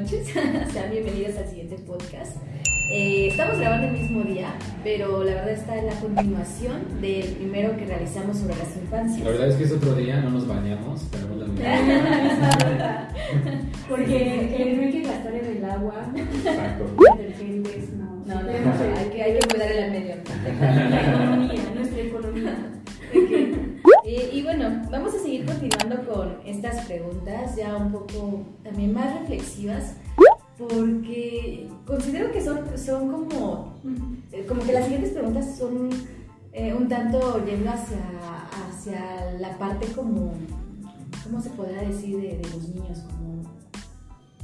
noches. Sean bienvenidos al siguiente podcast. Eh, estamos grabando el mismo día, pero la verdad está en la continuación del primero que realizamos sobre las infancias. La verdad es que es otro día, no nos bañamos, tenemos la misma. Porque el no hay que gastar en el agua, Exacto. detergentes, no. No, hay que, hay que cuidar el medio ambiente. Poco también más reflexivas porque considero que son, son como, eh, como que las siguientes preguntas son eh, un tanto yendo hacia, hacia la parte como, ¿cómo se podrá decir de, de los niños? Como,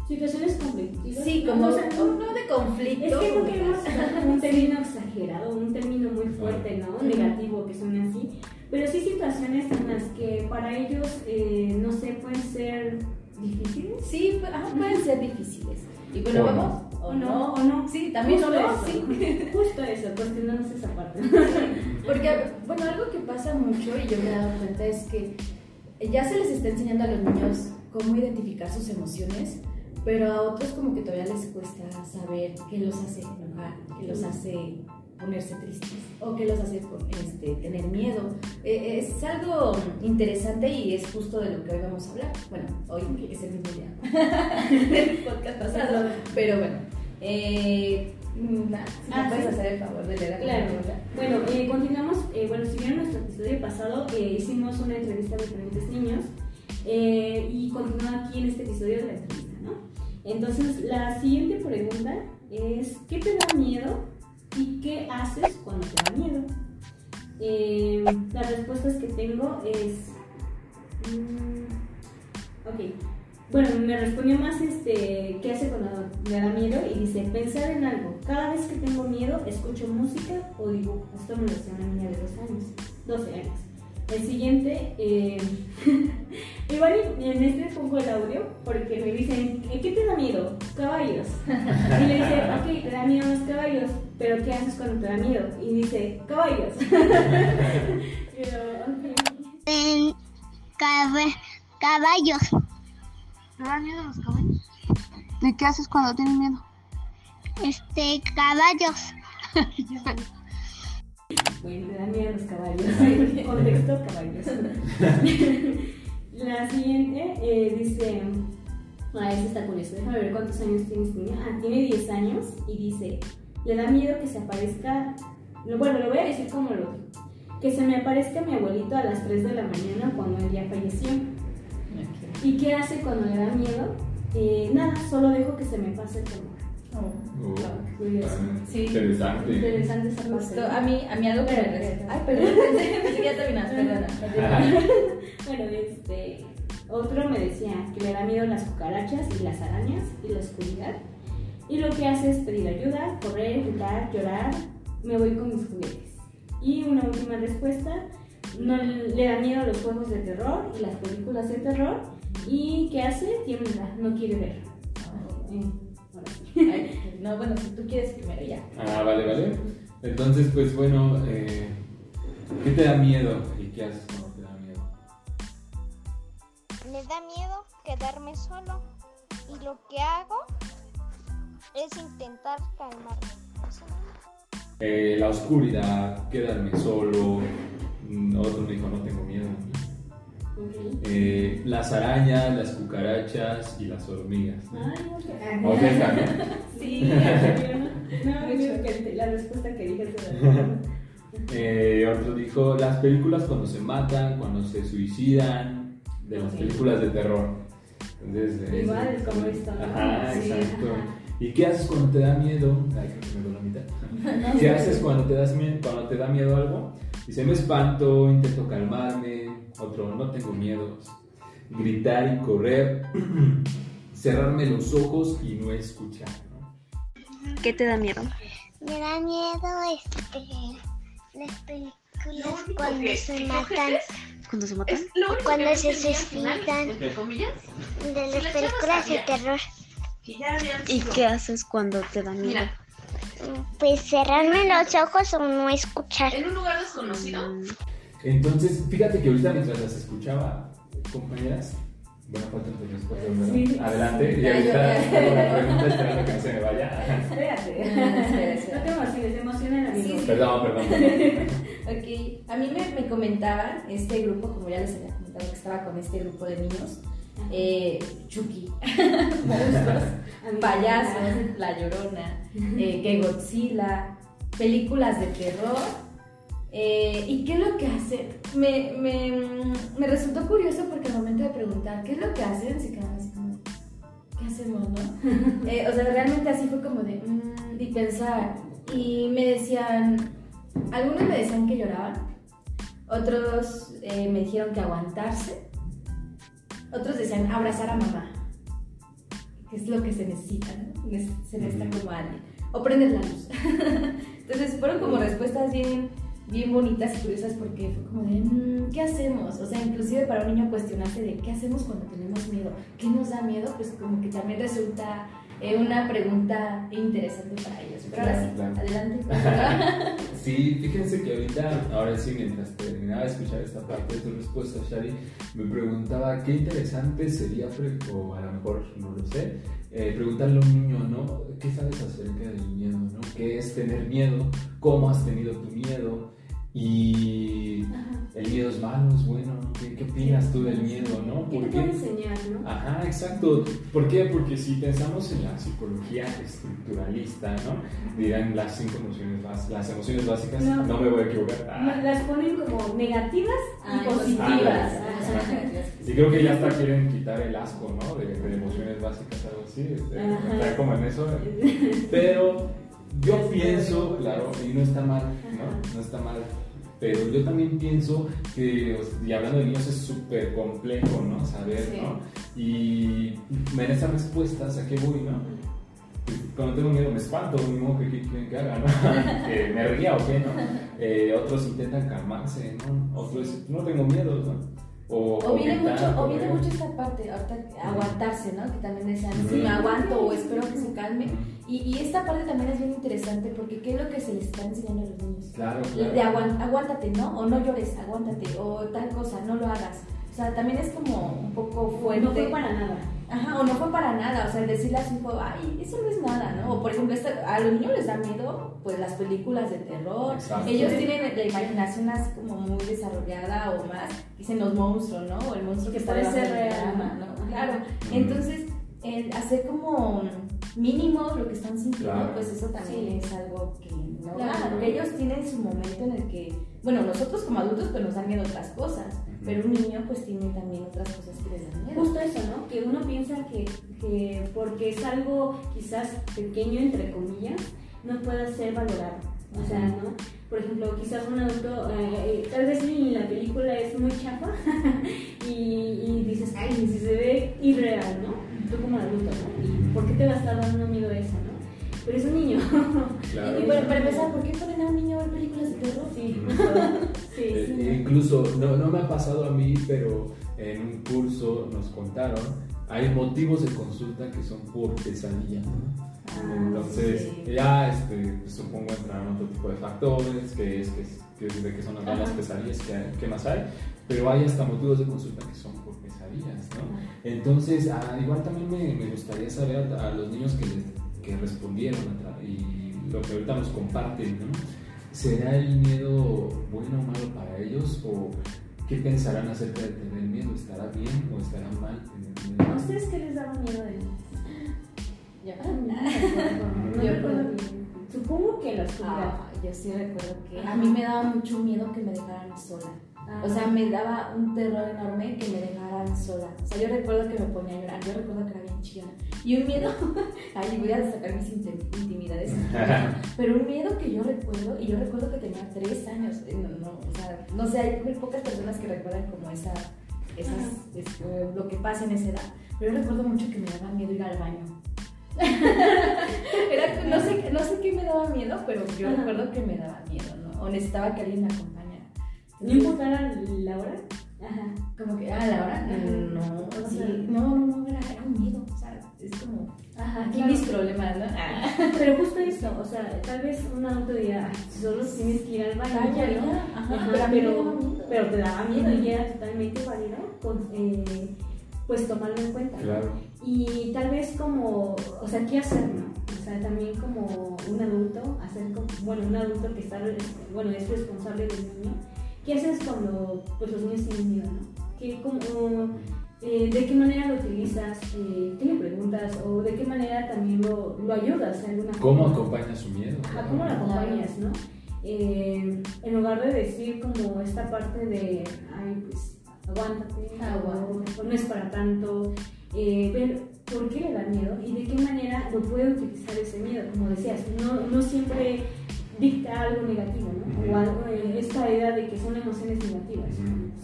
Situaciones conflictivas. sí, como, no, no de conflicto. Es que usar como un término exagerado, un término muy fuerte, ¿no? Ujú. Negativo, que suene así. Pero sí situaciones en las que para ellos, eh, no sé, pueden ser difíciles. Sí, pueden ser difíciles. Y bueno, O no. vamos. O no, o no. Sí, también Justo no, eso. sí. Justo eso, cuestionamos esa parte. Porque, bueno, algo que pasa mucho y yo me he dado cuenta es que ya se les está enseñando a los niños cómo identificar sus emociones, pero a otros como que todavía les cuesta saber qué los hace enojar, qué los hace ponerse tristes o qué los hace este, tener miedo. Eh, es algo interesante y es justo de lo que hoy vamos a hablar. Bueno, hoy que es el mismo día del podcast pasado, pero bueno. Eh, nada, si me Ah, puedes sí. hacer el favor de leer la Claro. Bueno, eh, continuamos. eh, bueno, si vieron nuestro episodio pasado, eh, hicimos una entrevista a diferentes niños eh, y continúa aquí en este episodio de la entrevista, ¿no? Entonces, la siguiente pregunta es: ¿qué te da miedo y qué haces cuando te da miedo? Eh, las respuestas que tengo es. mm, ok. Bueno, me respondió más este, ¿qué hace cuando me da miedo? Y dice, pensar en algo. Cada vez que tengo miedo, escucho música o dibujo. Esto me lo decía una niña de dos años, 12 años. El siguiente, eh, igual y en este pongo el audio porque me dicen, ¿qué te da miedo? Caballos. Y le dice, ok, te da miedo los caballos, pero ¿qué haces cuando te da miedo? Y dice, caballos. Pero, cab- caballos. ¿Te dan miedo los caballos? ¿Y qué haces cuando tienes miedo? Este, caballos. Me dan miedo los caballos. Contexto, caballos. La siguiente eh, dice. Ah, esta está curiosa. Déjame ver cuántos años tiene este niño. Ah, tiene 10 años y dice: Le da miedo que se aparezca. no, Bueno, lo voy a decir como lo. Que se me aparezca mi abuelito a las 3 de la mañana cuando él ya falleció. ¿Y qué hace cuando le da miedo? Eh, nada, solo dejo que se me pase el. Uh, Curioso. tan Sí. Interesante. Interesante esa parte. Justo, a mí, a mí algo que me. Ay, perdón, pensé que ya terminas, perdona. Bueno, este, otro me decía que le da miedo las cucarachas y las arañas y la oscuridad. Y lo que hace es pedir ayuda, correr, gritar, llorar. Me voy con mis juguetes. Y una última respuesta, no le da miedo los juegos de terror y las películas de terror. ¿Y qué hace? Tiembla, no quiere ver. Eh, no, bueno, si tú quieres primero ya. Ah, vale, vale. Entonces, pues bueno, eh, ¿qué te da miedo y qué haces cuando te da miedo? Me da miedo quedarme solo. Y lo que hago es intentar calmarme. Eh, la oscuridad, quedarme solo. mm, Otro me dijo, no tengo miedo. Eh, las arañas, las cucarachas y las hormigas. ¿no? Ay. O ¿no? Sí, No, la respuesta que dije Eh, otro dijo las películas cuando se matan, cuando se suicidan, de las películas de terror. Entonces, Igual, es- como esto, ¿no? Ajá, Sí, exacto. ajá. ¿Y qué haces cuando te da miedo? Ay, creo que me doy la mitad. ¿Qué haces cuando te, das cuando te da miedo algo? Dice, me espanto, intento calmarme. Otro, no tengo miedos. Gritar y correr. Cerrarme los ojos y no escuchar. ¿no? ¿Qué te da miedo? Me da miedo este las películas cuando se matan, ¿Cuando se matan? cuando se suicidan, entre comillas, de las películas de terror. ¿Y qué haces cuando te da miedo? Mira, Pues cerrarme los ojos o no escuchar. en un lugar desconocido, Mm, Entonces, fíjate que ahorita mientras las escuchaba, compañeras, Bueno, faltan tus respuestas, Sí. Adelante. Y ahorita hago la pregunta esperando que no se me vaya. Espérate. No te emociones, emociona el amigo. Sí, Perdón, perdón. Ok, a mí me, me comentaban este grupo, como ya les había comentado que estaba con este grupo de niños, eh, Chucky, monstruos, payasos, La Llorona, eh, que Godzilla, películas de terror. Eh, ¿Y qué es lo que hacen? Me, me, me resultó curioso porque al momento de preguntar qué es lo que hacen, se quedaban así como, ¿qué hacemos, no? Eh, o sea, realmente así fue como de, mm, y pensar. Y me decían, algunos me decían que lloraban, otros eh, me dijeron que aguantarse, otros decían abrazar a mamá, que es lo que se necesita, ¿no? Se necesita como alguien, o prender la luz. Entonces fueron como respuestas bien, bien bonitas y curiosas porque fue como de, "Mm, ¿qué hacemos? O sea, inclusive para un niño cuestionarse de qué hacemos cuando tenemos miedo, ¿qué nos da miedo? Pues como que también resulta eh, una pregunta interesante para ellos. Pero ahora sí, Claro, claro. adelante. Sí, fíjense que ahorita, ahora sí, mientras terminaba de escuchar esta parte de tu respuesta, Shari, me preguntaba qué interesante sería, o a lo mejor no lo sé, eh, preguntarle a un niño, ¿no? ¿Qué sabes acerca del miedo, ¿no? ¿Qué es tener miedo? ¿Cómo has tenido tu miedo? Y el miedo es malo, es bueno, ¿qué, qué opinas tú del miedo, no? ¿Qué te ¿Por puede qué? enseñar, no? Ajá, exacto. ¿Por qué? Porque si pensamos en la psicología estructuralista, ¿no? Dirán las cinco emociones básicas, las emociones básicas, no, No. me voy a equivocar. Ah, Las ponen como negativas y Ay, positivas. positivas. Ajá. y creo que ya hasta quieren quitar el asco, ¿no? De, de emociones básicas, algo así. está como en eso. Pero yo pienso, claro, y no está mal, ¿no? No está mal. Pero yo también pienso que, y hablando de niños, es súper complejo, ¿no? Saber, Sí. ¿no? Y en esas respuestas, ¿a qué voy, no? Cuando tengo miedo me espanto, modo que, que que haga, ¿no? que me ría o qué, ¿no? Eh, otros intentan calmarse, ¿no? Otros dicen, no tengo miedo, ¿no? O, O viene, gritar, mucho, o viene mucho esta parte, ahorita, aguantarse, ¿no? Que también decían, si me aguanto o espero que se calme. Y, y esta parte también es bien interesante porque ¿qué es lo que se les está enseñando a los niños? Claro, De claro. aguan- aguántate, ¿no? O no llores, aguántate, o tal cosa, no lo hagas. O sea, también es como un poco fuerte. No fue para nada. Ajá, o no fue para nada, o sea, el decirle a su hijo, ay, eso no es nada, ¿no? O por ejemplo, esta- a los niños les da miedo, pues las películas de terror. Exacto. Ellos tienen la imaginación así como muy desarrollada o más, dicen los monstruos, ¿no? O el monstruo que, Que está debajo de real, cama, ¿no? Claro. Entonces, el hacer como mínimo lo que están sintiendo, Claro. pues eso también Sí. es algo que no Claro. ellos tienen su momento en el que, bueno, nosotros como adultos pues nos dan miedo otras cosas. Pero un niño pues tiene también otras cosas que les dan miedo. Justo eso, ¿no? Que uno piensa que, que porque es algo quizás pequeño, entre comillas, no puede ser valorado. O sea, ¿no? Por ejemplo, quizás un adulto, eh, eh, tal vez ni la película es muy chafa y, y dices, ay, si se ve irreal, ¿no? Tú como adulto, ¿no? ¿Y por qué te va a estar dando miedo eso, no? Pero es un niño. Claro. Y bueno, para empezar, ¿por qué ponen a un niño a ver películas de terror? Sí, Ujú. sí, Eh, sí. incluso, no, no me ha pasado a mí, pero en un curso nos contaron, hay motivos de consulta que son por pesadilla. Ah, Entonces, sí. ya este, supongo entrarán otro tipo de factores, que es, que es, que de qué son las pesadillas que, hay- que más hay, pero hay hasta motivos de consulta que son por pesadillas, ¿no? Entonces, ah, igual también me, me gustaría saber a, a los niños que, les- que respondieron y lo que ahorita nos comparten, ¿no? ¿Será el miedo bueno o malo para ellos? ¿O qué pensarán acerca de tener miedo? ¿Estará bien o estará mal tener miedo? ¿A ustedes qué les daba miedo de? Ya. Ah, no Yo me acuerdo bien. Supongo que la oscuridad. Ah, yo sí recuerdo que a mí me daba mucho miedo que me dejaran sola. Ah. O sea, me daba un terror enorme que me dejaran sola. O sea, yo recuerdo que me ponía a llorar, yo recuerdo que era bien chillona. Y un miedo, ay, voy a sacar mis intim- intimidades. Pero un miedo que yo recuerdo, y yo recuerdo que tenía tres años, eh, no, no, o sea, no sé, hay muy pocas personas que recuerdan como esa, esas, es- eh, lo que pasa en esa edad. Pero yo recuerdo mucho que me daba miedo ir al baño. Era, no, sé, no sé qué me daba miedo, pero yo Ajá. recuerdo que me daba miedo, ¿no? O necesitaba que alguien me acompañara. ¿No importara la hora? Ajá. como que, ah, la hora, no, O sí, sea- no, no, no, era, era un miedo, o sea, es como, Ajá, aquí claro. mis problemas, ¿no? Ah. Pero justo esto, o sea, tal vez un adulto diría, "Ay, solo tienes que ir al baño, Vaya, ¿no? ya, ajá, Ajá, pero pero, daba miedo. pero te daba miedo y era totalmente válido con, eh, pues tomarlo en cuenta. Claro. Y tal vez como, o sea, ¿qué hacer, no? O sea, también como un adulto, hacer como, bueno, un adulto que está, bueno, es responsable del niño, ¿qué haces cuando pues, los niños tienen miedo, no? ¿Qué, como, eh, ¿De qué manera lo utilizas? Eh, ¿Qué le preguntas? ¿O de qué manera también lo, lo ayudas? de alguna ¿Cómo forma? acompañas su miedo? Ajá, ¿Cómo lo acompañas, no? Eh, en lugar de decir como esta parte de, ay, pues, aguántate, Aguántate. no es para tanto, eh, ver por qué le da miedo y de qué manera lo puede utilizar ese miedo. Como decías, no, no siempre dicta algo negativo, ¿no? O algo, eh, esta idea de que son emociones negativas.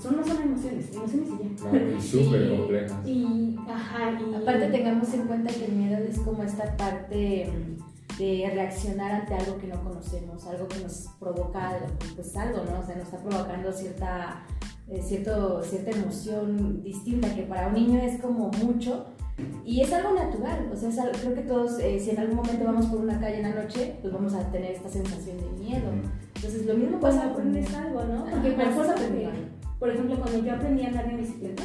Son, no son emociones, emociones y ya. Y súper complejas. Y, ajá, y... Aparte tengamos en cuenta que el miedo es como esta parte mm, de reaccionar ante algo que no conocemos, algo que nos provoca algo, pues algo, ¿no? O sea, nos está provocando cierta, eh, cierto, cierta emoción distinta que para un niño es como mucho y es algo natural, o sea, es algo- creo que todos, eh, si en algún momento vamos por una calle en la noche, pues vamos a tener esta sensación de miedo. Entonces lo mismo pasa con aprendes algo, ¿no? Porque aprendiendo. que, por ejemplo, cuando yo aprendí a andar en bicicleta,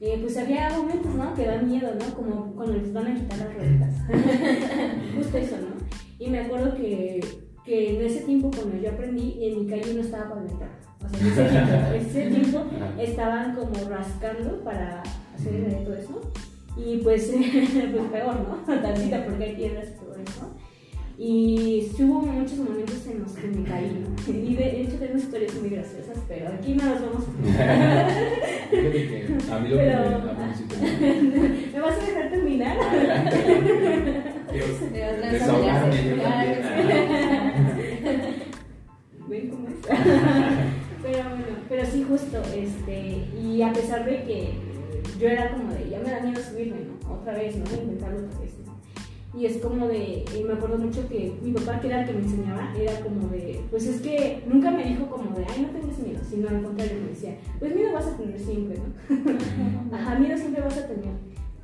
eh, pues había momentos, ¿no? Que dan miedo, ¿no? Como cuando les van a quitar las rueditas. Justo eso, ¿no? Y me acuerdo que, que en ese tiempo, cuando yo aprendí, en mi calle no estaba pavimentada. O sea, en ese tiempo, ese tiempo estaban como rascando para hacer todo eso. Y pues, pues peor, ¿no? Tantito porque hay piedras y todo eso. Y sí hubo muchos momentos en los que me caí, ¿no? Y de hecho tengo historias muy graciosas, pero aquí no las vamos a que a mí lo que me, Pero- te- ¿Me vas a dejar terminar? ¿Ven cómo es? pero bueno, pero sí justo, este, y a pesar de que yo era como de, me da miedo subirme, ¿no? Otra vez, ¿no? Intentarlo otra vez, ¿no? Y es como de, y me acuerdo mucho que mi papá, que era el que me enseñaba, era como de, pues es que nunca me dijo como de, ay, no tengas miedo, sino al contrario me decía, pues miedo vas a tener siempre, ¿no? Ajá, miedo siempre vas a tener.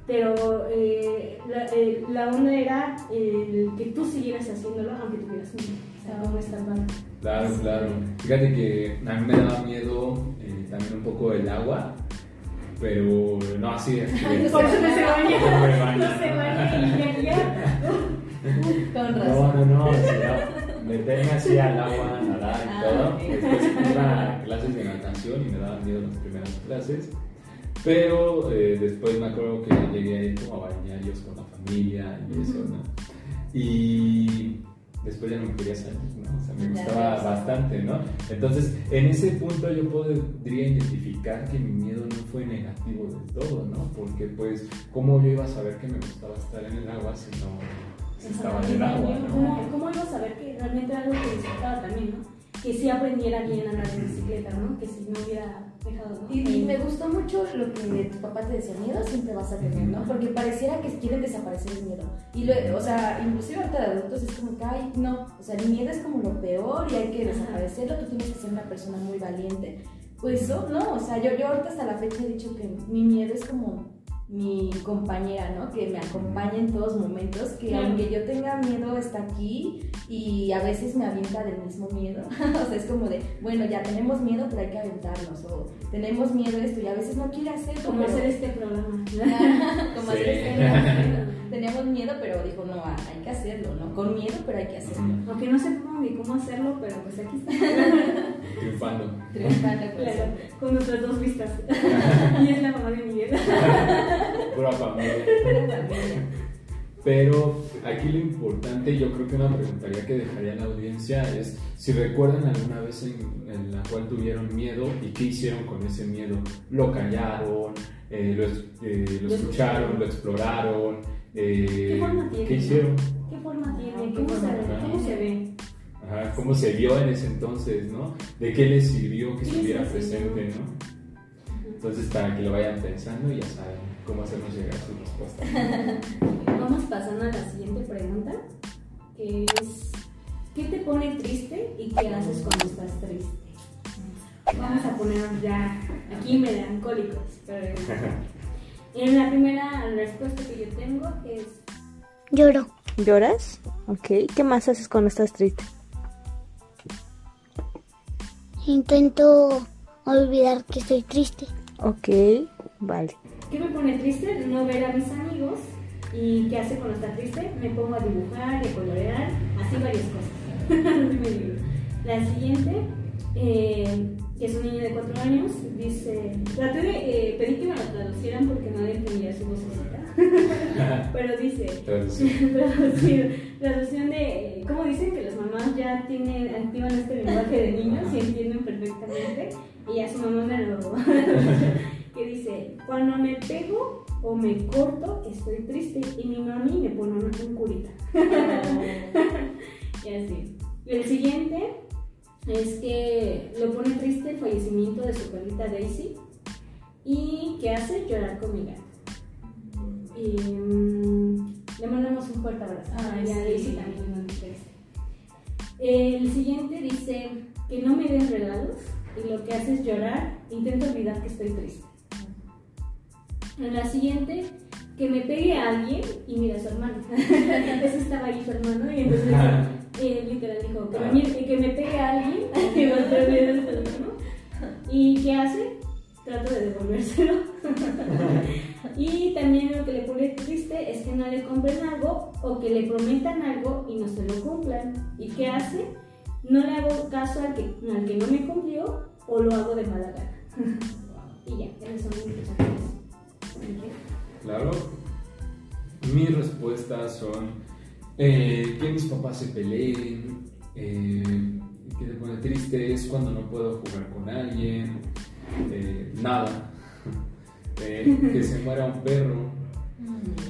Pero eh, la, eh, la onda era el que tú siguieras haciéndolo aunque tuvieras miedo. O sea, como. Claro, claro. Fíjate que a mí me daba miedo eh, también un poco el agua, pero no así. es Por eso no se baña. No. No se baña. Con No, razón. no, no, sino meterme así al agua, nadar y Ah, todo. Después iba a clases de natación y me daban miedo las primeras clases. Pero eh, después me acuerdo que llegué a ir como a bañarios con la familia y eso, ¿no? Y después ya no me quería salir, ¿no? O sea, me gustaba bastante, ¿no? Entonces, en ese punto yo podría identificar que mi miedo no fue negativo del todo, ¿no? Porque pues, ¿cómo yo iba a saber que me gustaba estar en el agua si no si estaba en el agua, ¿no? ¿Cómo, ¿Cómo iba a saber que realmente era algo que disfrutaba también, no? Que si aprendiera bien a andar en bicicleta, ¿no? Que si no hubiera. Y, y me gustó mucho lo que tu papá te decía, miedo siempre vas a tener, ¿no? Porque pareciera que quieren desaparecer el miedo. Y lo, o sea, inclusive ahorita de adultos es como que, ay, no, o sea, el miedo es como lo peor y hay que desaparecerlo, tú tienes que ser una persona muy valiente. Pues eso, no, o sea, yo, yo ahorita hasta la fecha he dicho que mi miedo es como mi compañera, ¿no? Que me acompaña en todos momentos, que Claro. aunque yo tenga miedo está aquí y a veces me avienta del mismo miedo. o sea, es como de, bueno, ya tenemos miedo, pero hay que aventarnos, o tenemos miedo esto y a veces no quiere hacerlo. Como pero- hacer este programa. como Sí. hacer este programa. Teníamos miedo, pero dijo, no, hay que hacerlo, ¿no? Con miedo, pero hay que hacerlo. Aunque no sé cómo ni cómo hacerlo, pero pues aquí está. Triunfando. Triunfando. Claro, con nuestras dos vistas. y es la mamá de Miguel. Pura familia. Pero aquí lo importante, yo creo que una preguntaría que dejaría a la audiencia es si recuerdan alguna vez en, en la cual tuvieron miedo y qué hicieron con ese miedo. ¿Lo callaron? eh, lo, eh, lo escucharon? ¿Lo exploraron? eh, ¿Qué forma tiene? ¿Qué hicieron? ¿Qué forma tiene? ¿Qué ¿Cómo, forma se, tiene? ¿Cómo se ve? Ajá, ¿Cómo se vio en ese entonces? ¿no? ¿De qué les sirvió que ¿Qué les estuviera presente? ¿no? Entonces, para que lo vayan pensando, ya saben cómo hacernos llegar su respuesta. Vamos pasando a la siguiente pregunta, que es ¿qué te pone triste y qué haces cuando estás triste? Vamos a ponernos ya aquí melancólicos. pero- En la primera respuesta que yo tengo es Lloro. ¿Lloras? Ok. ¿Qué más haces cuando estás triste? Intento olvidar que estoy triste. Ok, vale. ¿qué me pone triste? No ver a mis amigos. ¿Y qué hace cuando está triste? Me pongo a dibujar, a colorear, así varias cosas. La siguiente, eh, que es un niño de 4 años, dice, traté de eh, pedí que me lo traducieran porque nadie entendía su vocecita, pero dice, Traducción. traducción, traducción de, ¿cómo dicen que las mamás ya tienen, activan este lenguaje de niños y entienden perfectamente? Y ya su mamá me lo... que dice, cuando me pego o me corto, estoy triste y mi mami me pone un, curita. y así. El siguiente es que lo pone triste el fallecimiento de su perrita Daisy y que hace llorar con mi gato. Y mm, le mandamos un fuerte abrazo. Ay, y a. Daisy también nos. El siguiente dice que no me den regalos y lo que hace es llorar, intento olvidar que estoy triste. En la siguiente, que me pegue a alguien y mira a su hermano. Eso estaba ahí su hermano y entonces eh, literal dijo que me, que me pegue a alguien y perder el teléfono. ¿Y qué hace? Trato de devolvérselo. Y también lo que le pone triste es que no le compren algo o que le prometan algo y no se lo cumplan. ¿Y qué hace? No le hago caso al que, al que no me cumplió o lo hago de mala gana. y ya, esos son mis respuestas. Claro. Mis respuestas son eh, que mis papás se peleen, eh, que te pone triste es cuando no puedo jugar con alguien, eh, nada, eh, que se muera un perro,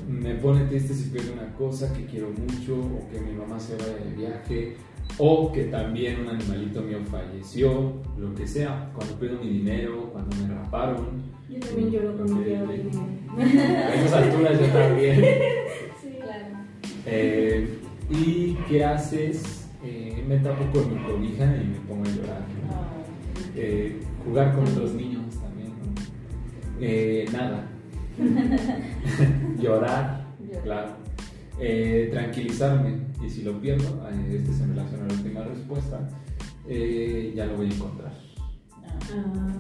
me pone triste si pierdo una cosa que quiero mucho, o que mi mamá se vaya de viaje, o que también un animalito mío falleció, lo que sea, cuando pierdo mi dinero, cuando me raparon. Yo también lloro con mi Ok, pierdo dinero. A esas alturas yo también. Sí, claro. Eh, ¿Y qué haces? Eh, me tapo con mi cobija y me pongo a llorar. ¿no? Eh, jugar con otros niños. Eh, nada. Llorar, claro. Eh, tranquilizarme. Y si lo pierdo, eh, este se relaciona a la última respuesta, eh, ya lo voy a encontrar. Ah,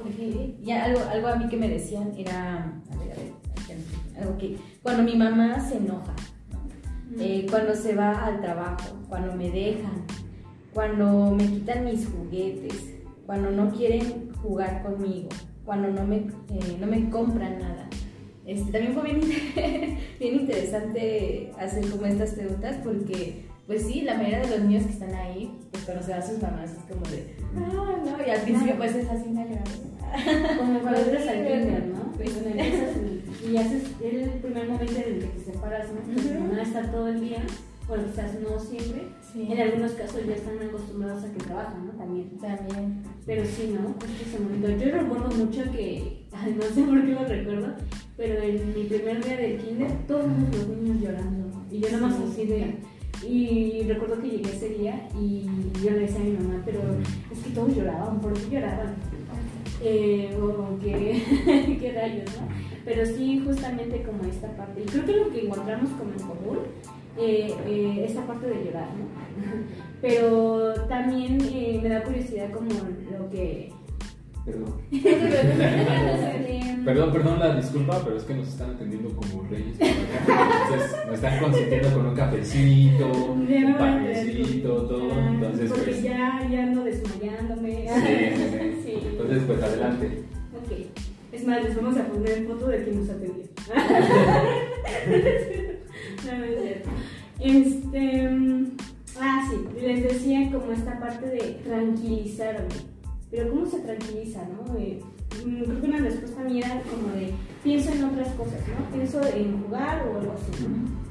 Ok. Y algo, algo a mí que me decían era, a ver, a ver, aquí, algo que cuando mi mamá se enoja, ¿no? Eh, cuando se va al trabajo, cuando me dejan, cuando me quitan mis juguetes, cuando no quieren jugar conmigo, cuando no me, eh, no me compran nada. Este, también fue bien, bien interesante hacer como estas preguntas porque, pues sí, la mayoría de los niños que están ahí, pues se van sus mamás es como de, ah, no, y al principio pues es así una llorada. Como cuando entras al kinder, ¿no? Sí. Cuando empiezas y- y haces el primer momento en el que te separas, ¿no? Tu mamá está todo el día, bueno, quizás no siempre. Sí. En algunos casos ya están acostumbrados a que trabajan, ¿no? También. También. Pero sí, ¿no? Justo ese momento. Yo recuerdo mucho que, no sé por qué lo recuerdo, pero en mi primer día del kinder, todos los niños llorando. Y yo nada más así de... Y recuerdo que llegué ese día y yo le decía a mi mamá, pero es que todos lloraban, ¿por qué lloraban? Eh, o que, qué rayos, ¿no? Pero sí, justamente como esta parte. Y creo que lo que encontramos como en común, eh, eh, esta parte de llorar, ¿no? Pero también eh, me da curiosidad como lo que... Perdón. Perdón, perdón la disculpa, pero es que nos están atendiendo como reyes. Entonces, nos están consintiendo con un cafecito, un panecito, todo. Ah, Entonces, porque pues. ya, ya ando desmayándome. Sí, sí, sí. Sí. Entonces, pues adelante. Ok. Es más, les vamos a poner foto de quien nos atendió. no, no es cierto. Este. mm, Ah, sí. Les decía como esta parte de tranquilizarme. Pero ¿cómo se tranquiliza, no? Eh, mm, creo que una respuesta mía era como de pienso en otras cosas, ¿no? Pienso en jugar o algo así, ¿no?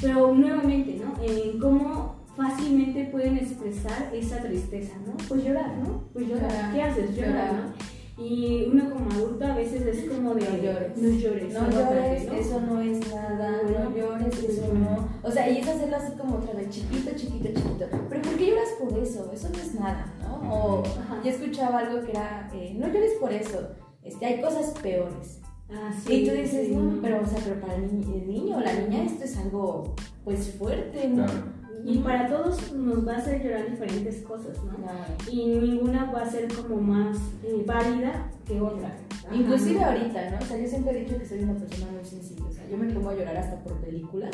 Pero nuevamente, ¿no? En cómo fácilmente pueden expresar esa tristeza, ¿no? Pues llorar, ¿no? Pues llorar. ¿Qué haces? Llorar. ¿no? Y uno como adulto a veces es como de... No llores. No llores. No llores, ¿no? eso no es nada, no llores, eso no. O sea, y es hacerlo así como otra vez, chiquito, chiquito, chiquito. Pero ¿por qué lloras por eso? Eso no es nada, ¿no? O Ajá. yo escuchaba algo que era, eh, no llores por eso, este, hay cosas peores. Ah, y tú dices, sí. no, pero, o sea, pero para el niño o la niña esto es algo, pues, fuerte, ¿no? Claro. Y para todos nos va a hacer llorar diferentes cosas, ¿no? Claro. y ninguna va a ser como más eh, válida que otra. Ajá. Inclusive ahorita, ¿no? O sea, yo siempre he dicho que soy una persona muy sensible. O sea, yo me pongo a llorar hasta por películas.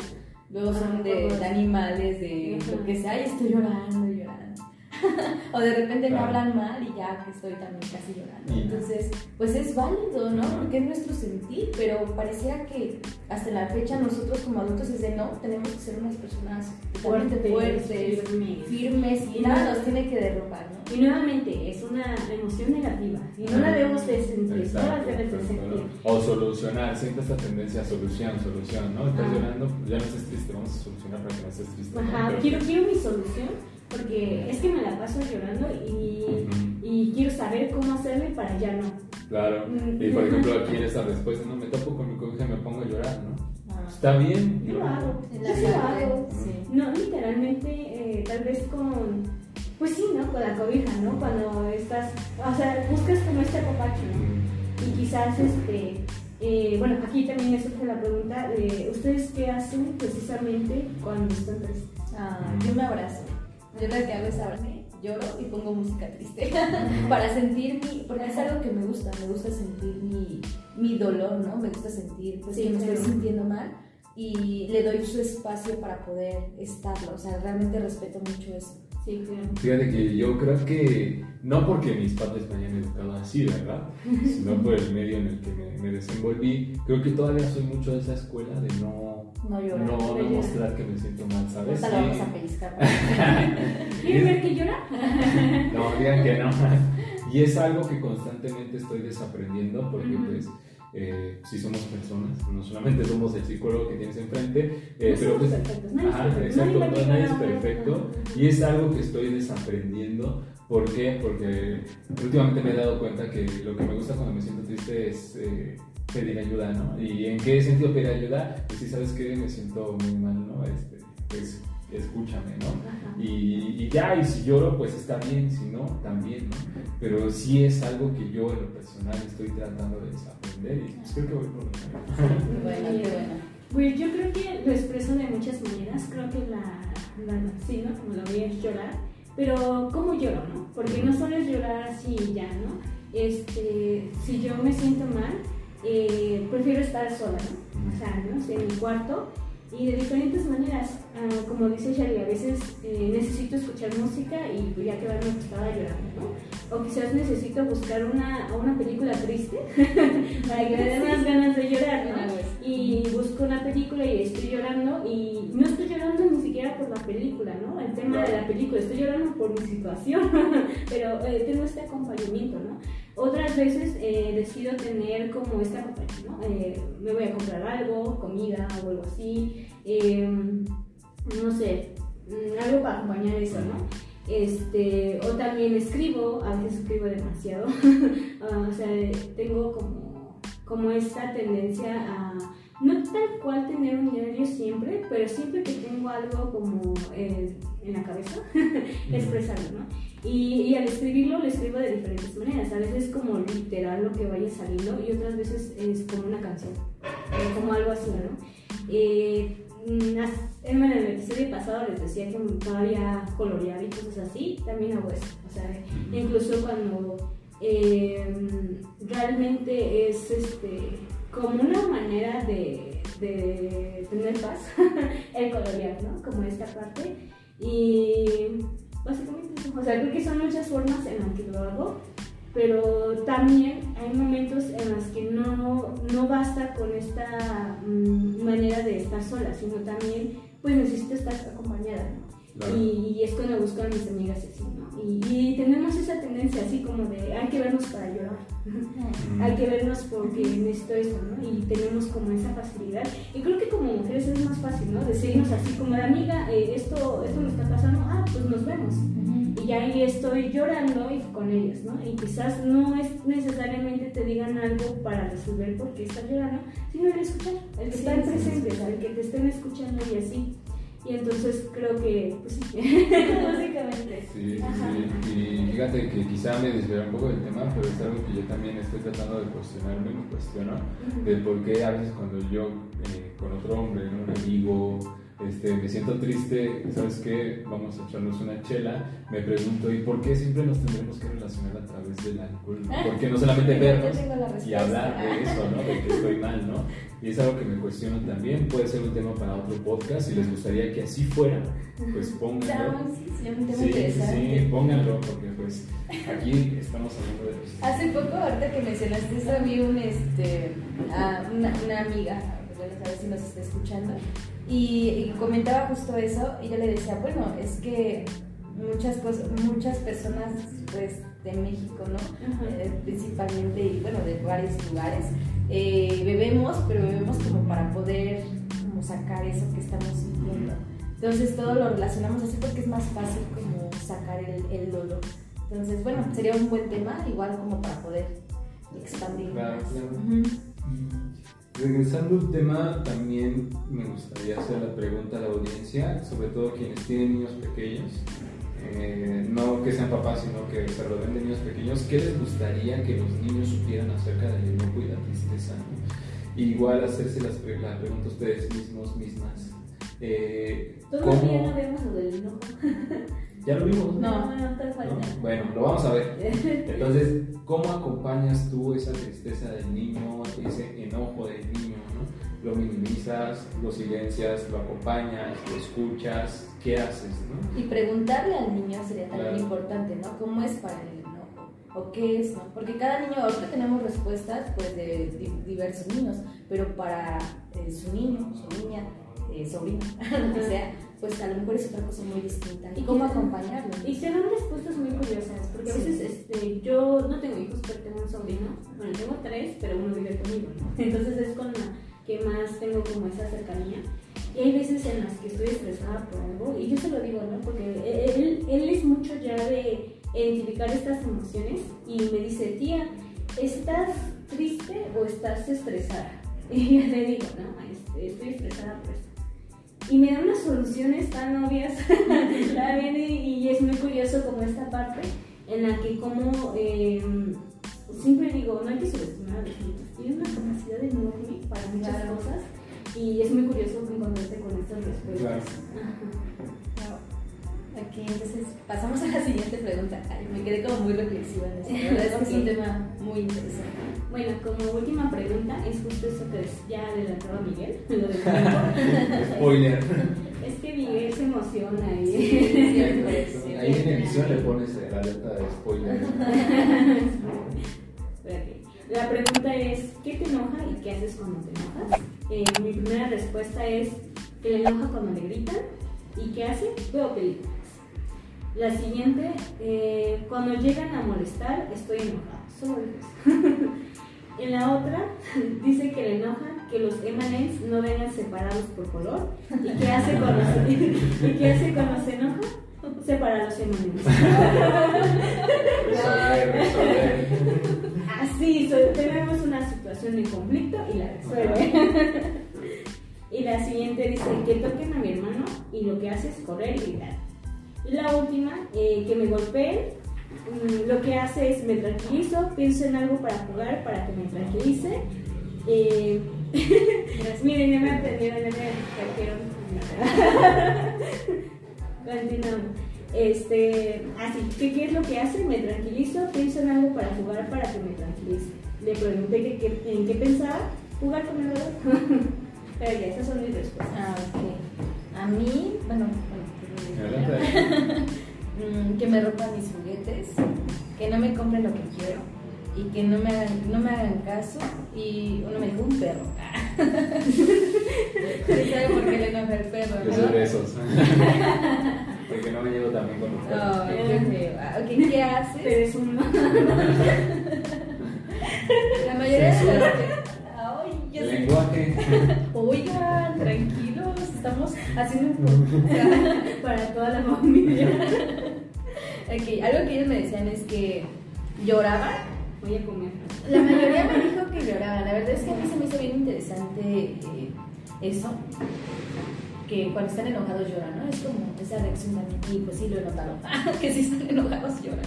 Luego son Ah, de, animales, de Ajá. lo que sea, y estoy llorando, llorando. o de repente me Claro. hablan mal y ya que estoy también casi llorando. Entonces, pues es válido, ¿no? Porque es nuestro sentir, pero pareciera que hasta la fecha nosotros como adultos es de no, tenemos que ser unas personas totalmente fuertes, firmes. firmes y Y nada no- nos tiene que derrocar, ¿no? Y nuevamente, es una emoción negativa. Y no la debemos de sentir, no la Exacto, debes de exacto. sentir. O solucionar, siempre esta tendencia a solución, solución, ¿no? Estás Ah. llorando, pues ya no estés triste, vamos a solucionar para que no estés triste. Ajá, quiero, quiero mi solución porque es que me la paso llorando y, quiero saber cómo hacerle para ya no. Claro. Y por ejemplo, aquí en esta respuesta, no me topo con mi cobija y me pongo a llorar, ¿no? Ah. Está bien. Yo lo hago, yo sí lo hago. sí. No, literalmente, eh, tal vez con, pues sí, ¿no? Con la cobija, ¿no? Cuando estás, o sea, buscas como este apapacho, ¿no? Y quizás, este, eh, bueno, aquí también me surge la pregunta de, ¿ustedes qué hacen precisamente cuando están tristes? Ah, yo me abrazo. Yo lo que hago es abrazarme, lloro y pongo música triste para sentir mi, porque es algo que me gusta, me gusta sentir mi, mi dolor, ¿no? Me gusta sentir pues, Sí, que me estoy sintiendo mal y le doy su espacio para poder estarlo, o sea, realmente respeto mucho eso. Sí, claro. Fíjate que yo creo que, no porque mis padres me hayan educado así, ¿verdad? Sino por el medio en el que me, me desenvolví, creo que todavía soy mucho de esa escuela de no, No llorar. no, no llorar. mostrar que me siento mal, ¿sabes? Ahorita la vamos Sí. a pellizcar. ¿Quieren ver que llora? No, digan que no. Y es algo que constantemente estoy desaprendiendo porque pues eh, sí somos personas, no solamente somos el psicólogo que tienes enfrente, eh, No pero pues... nadie es Ajá, perfecto, exacto, nadie es perfecto y es algo que estoy desaprendiendo. ¿Por qué? Porque últimamente me he dado cuenta que lo que me gusta cuando me siento triste es eh, pedir ayuda, ¿no? ¿Y en qué sentido pedir ayuda? Pues sí, ¿sabes qué? Me siento muy mal, ¿no? Este, pues escúchame, ¿no? Y, y ya, y si lloro, pues está bien, si no, también, ¿no? Pero sí es algo que yo en lo personal estoy tratando de desaprender y pues creo que voy por lo Bueno, qué bueno. Pues yo creo que lo expreso de muchas maneras. Creo que la, la sí, ¿no? Como lo voy a llorar. Pero, ¿cómo lloro, no? Porque no solo es llorar así y ya, ¿no? Este, si yo me siento mal, eh, prefiero estar sola, ¿no? O sea, ¿no? En mi cuarto. Y de diferentes maneras, ah, como dice Shari, a veces eh, necesito escuchar música y pues, ya quedarme acostada llorando, ¿no? O quizás necesito buscar una, una película triste para que me dé más ganas de llorar, ¿no? Y busco una película y estoy llorando y no estoy llorando ni siquiera por la película, ¿no? El tema de la película, estoy llorando por mi situación, pero eh, tengo este acompañamiento, ¿no? Otras veces eh, decido tener como este acompañamiento, ¿no? Eh, me voy a comprar algo, comida o algo así, eh, no sé, mm, algo para acompañar eso, ¿no? Este, o también escribo, a veces escribo demasiado, Ah, o sea, tengo como, como esta tendencia a, no tal cual tener un diario siempre, pero siempre que tengo algo como eh, en la cabeza, expresarlo, ¿no? Y, y al escribirlo lo escribo de diferentes maneras, a veces como literal lo que vaya saliendo y otras veces es como una canción, eh, como algo así, ¿no? Eh, mm, en el episodio pasado les decía que todavía colorear y cosas así, también hago eso, o sea, incluso cuando eh, realmente es este como una manera de, de tener paz el colorear, ¿no? Como esta parte y básicamente o sea, creo que son muchas formas en las que lo hago, pero también hay momentos en los que no, no basta con esta mm, manera de estar sola, sino también pues necesito estar acompañada. Claro. Y, y es cuando busco a mis amigas y así, ¿no? Y, y tenemos esa tendencia así como de hay que vernos para llorar, hay que vernos porque necesito esto, ¿no? Y tenemos como esa facilidad. Y creo que como mujeres es más fácil, ¿no? Decirnos así como de amiga, eh, esto, esto me está pasando, ah, pues nos vemos. Y ya ahí estoy llorando y con ellas, ¿no? Y quizás no es necesariamente te digan algo para resolver por qué estás llorando, sino el escuchar, el que Sí, está sí, presente, sí, sí. el que te estén escuchando y así. Y entonces creo que, pues sí, básicamente. Sí, sí, y fíjate que quizá me desviará un poco del tema, pero es algo que yo también estoy tratando de cuestionarme, me cuestiono, de por qué a veces cuando yo eh, con otro hombre, ¿no? un amigo, este, me siento triste, ¿sabes qué? Vamos a echarnos una chela. Me pregunto, ¿y por qué siempre nos tendremos que relacionar a través del alcohol? ¿no? ¿Por qué no solamente vernos y hablar de eso, ¿no? De que estoy mal, ¿no? Y es algo que me cuestiono también. Puede ser un tema para otro podcast. Si les gustaría que así fuera, pues pónganlo. Sí, sí, Sí, pónganlo, porque pues aquí estamos hablando de los... Hace poco, ahorita que mencionaste eso, vi un, este, a una, una amiga, a ver si nos está escuchando, y, y comentaba justo eso, y yo le decía, bueno, es que muchas cosas, muchas personas, pues, de México, ¿no? Ajá. Eh, principalmente, y bueno, de varios lugares, eh, bebemos, pero bebemos como para poder como sacar eso que estamos sintiendo. Entonces todo lo relacionamos así porque es más fácil como sacar el, el dolor. Entonces, bueno, sería un buen tema, igual como para poder expandir Claro, más. claro. Ujú. Regresando al tema, también me gustaría hacer la pregunta a la audiencia, sobre todo quienes tienen niños pequeños, eh, no que sean papás, sino que se rodeen de niños pequeños, ¿qué les gustaría que los niños supieran acerca del enojo y la tristeza? no? Igual hacerse las la pregunta a ustedes mismos, mismas. Eh, Todavía ¿cómo- no vemos lo del enojo. Ya lo vimos, No. no, te ¿no? falta. Bueno, lo vamos a ver. Entonces, ¿cómo acompañas tú esa tristeza del niño, ese enojo del niño? ¿no? ¿Lo minimizas, lo silencias, lo acompañas, lo escuchas? ¿Qué haces? ¿no? Y preguntarle al niño sería también Claro. importante, ¿no? ¿Cómo es para el enojo? ¿O qué es, no? Porque cada niño, ahorita tenemos respuestas pues de di- diversos niños, pero para eh, su niño, su niña, eh, sobrino, lo que sea, pues a lo mejor es otra cosa muy distinta. ¿Y cómo acompañarlo? Y se dan respuestas muy curiosas, porque a veces este, yo no tengo hijos, pero tengo un sobrino. Bueno, tengo tres, pero uno vive conmigo, ¿no? Entonces es con la que más tengo como esa cercanía. Y hay veces en las que estoy estresada por algo, y yo se lo digo, ¿no? Porque él, él es mucho ya de identificar estas emociones y me dice, tía, ¿estás triste o estás estresada? Y yo le digo, no, estoy estresada por esto. Y me da unas soluciones tan obvias también y, es muy curioso como esta parte en la que como eh, siempre digo, no hay que subestimar a los niños, tienen una capacidad enorme para muchas Claro. cosas y es muy curioso encontrarte con estas respuestas. Claro. Ok, entonces pasamos a la siguiente pregunta. Ay, me quedé como muy reflexiva en esto. La verdad es que es un tema muy interesante. Bueno, como última pregunta es justo eso que ya adelantaba Miguel, lo del tiempo. Spoiler. es que Miguel se emociona y... cierto. Ahí en edición le pones la alerta de spoiler. La pregunta es, ¿qué te enoja y qué haces cuando te enojas? Eh, mi primera respuesta es que le enoja cuando le gritan. ¿Y qué hace? Veo películas. La siguiente, eh, cuando llegan a molestar, estoy enojada. Solo eso. en la otra, dice que le enoja que los M&M's no vengan separados por color. ¿Y qué hace cuando se, ¿y qué hace cuando se enoja? Separa los M&M's. Así, tenemos una situación de conflicto y la resuelve. y la siguiente dice que toquen a mi hermano y lo que hace es correr y gritar. La última, eh, que me golpeen, mm, lo que hace es me tranquilizo, pienso en algo para jugar para que me tranquilice. Eh, miren, ya me atendieron, ya me. Continuamos. Este, así, ¿qué, ¿qué es lo que hace? Me tranquilizo, pienso en algo para jugar para que me tranquilice. Le pregunté que, que- en qué pensaba, jugar con el. Pero ya, esas son mis respuestas. Ah, ok. A mí, bueno, que me rompan mis juguetes, que no me compren lo que quiero y que no me hagan, no me hagan caso. Y uno me dijo un perro. ¿Sabe por qué le enoja el perro? Yo no? soy de esos. Porque no me llevo también con los perros. Ah, ok, ¿qué haces? Pero es un La mayoría de las El lenguaje. Oigan, tranquilos, estamos haciendo un podcast. Para toda la familia. Ok, algo que ellos me decían es que lloraban. Voy a comer. La mayoría me dijo que lloraban. La verdad es que a mí se me hizo bien interesante eh, eso. Que cuando están enojados lloran, ¿no? Es como esa reacción también. Y pues sí, lo he notado. que si están enojados lloran.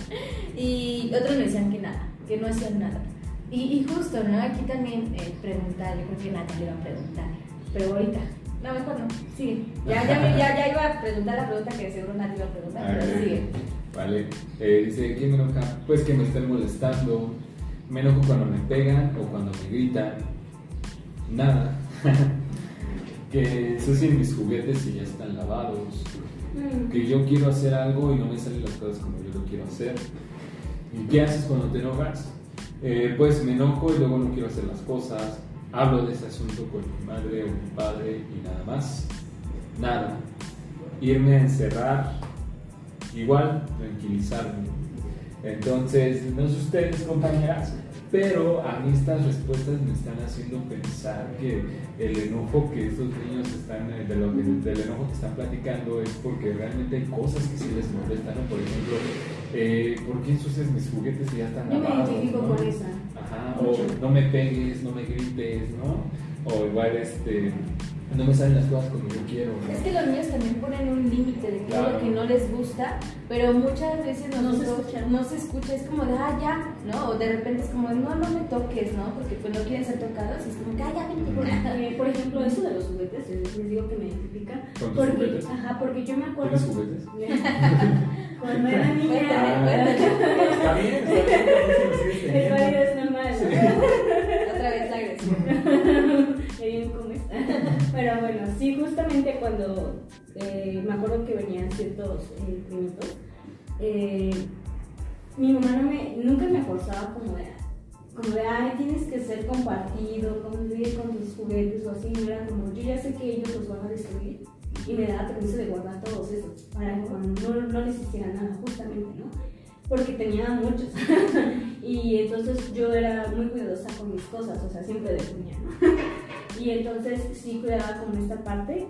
Y otros me decían que nada, que no hacían nada. Y, y justo, ¿no? Aquí también eh, preguntar, yo creo que le va a preguntar. Pero ahorita, No, mejor no. Sí. Ya, ya, me- ya, ya iba a preguntar la pregunta que seguro nadie iba a preguntar, A pero ver. sigue. Vale. Eh, dice, ¿quién me enoja? Pues que me estén molestando. Me enojo cuando me pegan o cuando me gritan. Nada. que ensucien mis juguetes y ya están lavados. Mm. Que yo quiero hacer algo y no me salen las cosas como yo lo quiero hacer. ¿Y qué haces cuando te enojas? Eh, pues me enojo y luego no quiero hacer las cosas. Hablo de ese asunto con mi madre o mi padre y nada más. Nada. Irme a encerrar. Igual, tranquilizarme. Entonces, no sé ustedes, compañeras, pero a mí estas respuestas me están haciendo pensar que el enojo que estos niños están, eh, de lo del enojo que están platicando es porque realmente hay cosas que sí les molestan, ¿no? Por ejemplo, eh, ¿por qué ensucias mis juguetes y ya están Yo me lavados? identifico ¿no? con esa. Ajá, o no me pegues, no me grites, ¿no? O igual, este, no me salen las cosas como yo quiero, ¿no? Es que los niños también ponen un límite de qué es lo que no les gusta, pero muchas veces No se escucha. no se escucha, es como de, ah, ya, ¿no? O de repente es como, no, no me toques, ¿no? Porque pues no quieren ser tocados y es como, que, ah, ya, vente. Por ejemplo, eso de los juguetes, les digo que me identifica. ¿Con tus Porque, juguetes? ajá, porque yo me acuerdo. ¿Tienes juguetes? Cuando era niña. Está bien, está El válido es normal. ¿no? Otra vez la agresión. Qué bien comes. Pero bueno, sí, justamente cuando eh, me acuerdo que venían ciertos eh, primitos, eh, mi mamá no me, nunca me forzaba como de, como de, ay, tienes que ser compartido, convivir con tus juguetes o así. No era como, yo ya sé que ellos los van a destruir y me daba permiso de guardar todos esos para que no, no les hiciera nada, justamente, ¿no? Porque tenía muchos. y entonces yo era muy cuidadosa con mis cosas, o sea, siempre de puña, ¿no? y entonces sí cuidaba con esta parte.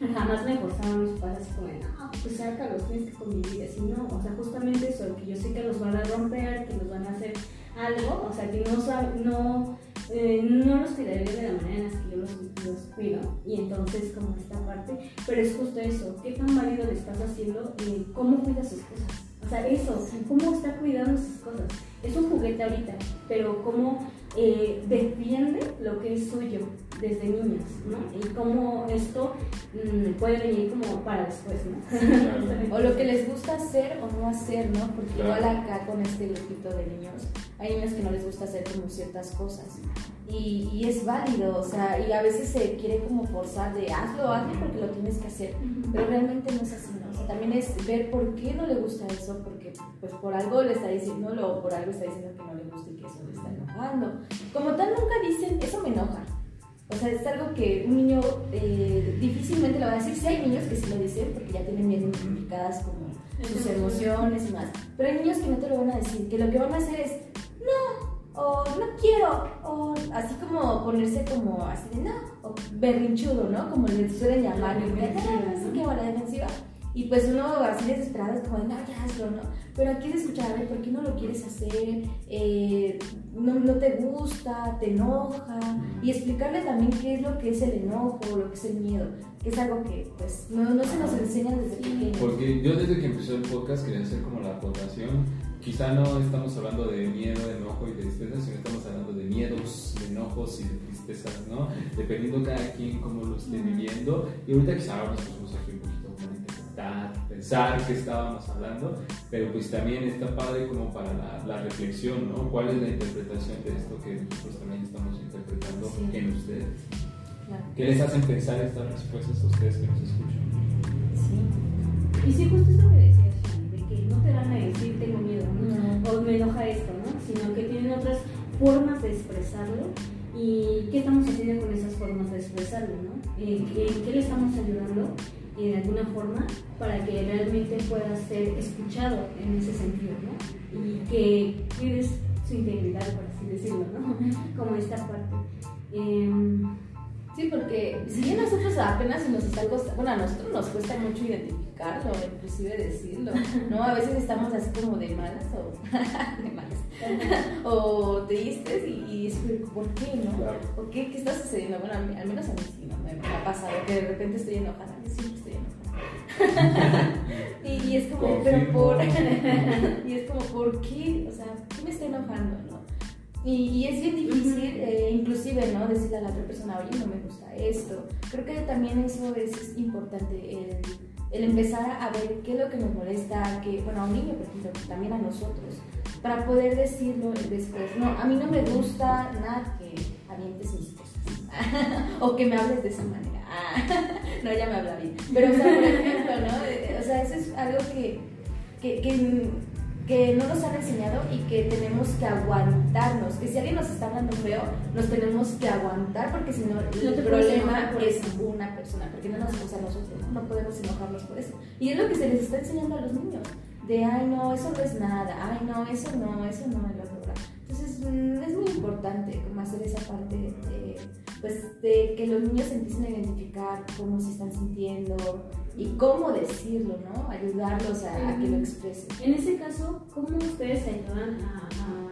Jamás me forzaban mis padres así como no, pues sácalos, tienes que convivir, así no. O sea, justamente eso, que yo sé que los van a romper, que los van a hacer algo, o sea, que no, no, eh, no los cuidaré de la manera en la que yo los, los cuido. Y entonces, como esta parte, pero es justo eso, ¿qué tan válido le estás haciendo? eh, ¿Cómo cuida sus cosas? O sea, eso, ¿cómo está cuidando sus cosas? Es un juguete ahorita, pero cómo eh, defiende lo que es suyo desde niños, ¿no? Y cómo esto mm, puede venir como para después, ¿no? O lo que les gusta hacer o no hacer, ¿no? Porque Claro. igual acá con este grupito de niños, hay niños que no les gusta hacer como ciertas cosas. Y, y es válido, o sea, y a veces se quiere como forzar de hazlo, hazlo porque lo tienes que hacer. Pero realmente no es así, también es ver por qué no le gusta eso, porque pues por algo le está diciendo, o por algo está diciendo que no le gusta y que eso le está enojando. Como tal nunca dicen, eso me enoja. O sea, es algo que un niño eh, difícilmente lo va a decir. Sí hay niños que sí lo dicen porque ya tienen bien identificadas como sus emociones y más. Pero hay niños que no te lo van a decir, que lo que van a hacer es no, o no quiero, o así como ponerse como así de no, o berrinchudo, ¿no? Como le suelen llamar, y de, "Ah, así que bueno, defensiva. Y pues uno así desesperado es como, de, no, ya hazlo, ¿no? Pero aquí es escuchar, a ver, ¿por qué no lo quieres hacer? Eh, no, no te gusta, te enoja. Y explicarle también qué es lo que es el enojo, lo que es el miedo, que es algo que pues no, no se nos enseña desde pequeños. Porque yo desde que empezó el podcast quería hacer como la acotación. Quizá no estamos hablando de miedo, de enojo y de tristeza, sino estamos hablando de miedos, de enojos y de tristezas, ¿no? Dependiendo cada quien cómo lo esté viviendo. Y ahorita quizá ahora nos pusimos aquí un poquito pensar qué estábamos hablando, pero pues también está padre como para la, la reflexión, ¿no? ¿Cuál es la interpretación de esto que nosotros también estamos interpretando Sí. en ustedes? Claro. ¿Qué les hacen pensar estas respuestas a ustedes que nos escuchan? Sí. Y sí, justo eso que decías, de que no te van a decir tengo miedo, ¿no? No. o me enoja esto, ¿no? Sino que tienen otras formas de expresarlo y qué estamos haciendo con esas formas de expresarlo, ¿no? ¿En qué, en qué le estamos ayudando de alguna forma para que realmente pueda ser escuchado en ese sentido, ¿no? Y que cuides su integridad, por así decirlo, ¿no? Como esta parte. Em, Sí, porque si bien nosotros apenas nos está costando, bueno, a nosotros nos cuesta mucho identificarlo, inclusive decirlo, ¿no? A veces estamos así como de malas o de malas, o tristes y, y ¿por qué, no? ¿O qué, qué está sucediendo? Bueno, al menos a mí sí. Me, ha pasado que de repente estoy enojada, siempre estoy enojada. y, y es como, pero por... y es como, ¿por qué? O sea, ¿qué me está enojando, no? Y, y es bien difícil, eh, inclusive, ¿no? Decirle a la otra persona, oye, no me gusta esto. Creo que también eso es, es importante, el, el empezar a ver qué es lo que nos molesta, que, bueno, a un niño, por ejemplo, también a nosotros, para poder decirlo después. No, a mí no me gusta nada que avientes mis cosas. o que me hables de esa manera. no, ya me habla bien. Pero, o sea, por ejemplo, ¿no? O sea, eso es algo que, que, que, que no nos han enseñado y que tenemos que aguantarnos. Que si alguien nos está hablando feo, nos tenemos que aguantar porque si no, el problema por es una persona, porque no nos o sea, nosotros, ¿no? Podemos enojarnos por eso. Y es lo que se les está enseñando a los niños. De, ay, no, eso no es nada, ay, no, eso no, eso no, otro, ¿verdad? Entonces, mm, es muy importante como hacer esa parte de, pues, de que los niños se empiecen a identificar cómo se están sintiendo y cómo decirlo, ¿no? Ayudarlos a, a que lo expresen. En ese caso, ¿cómo ustedes ayudan a,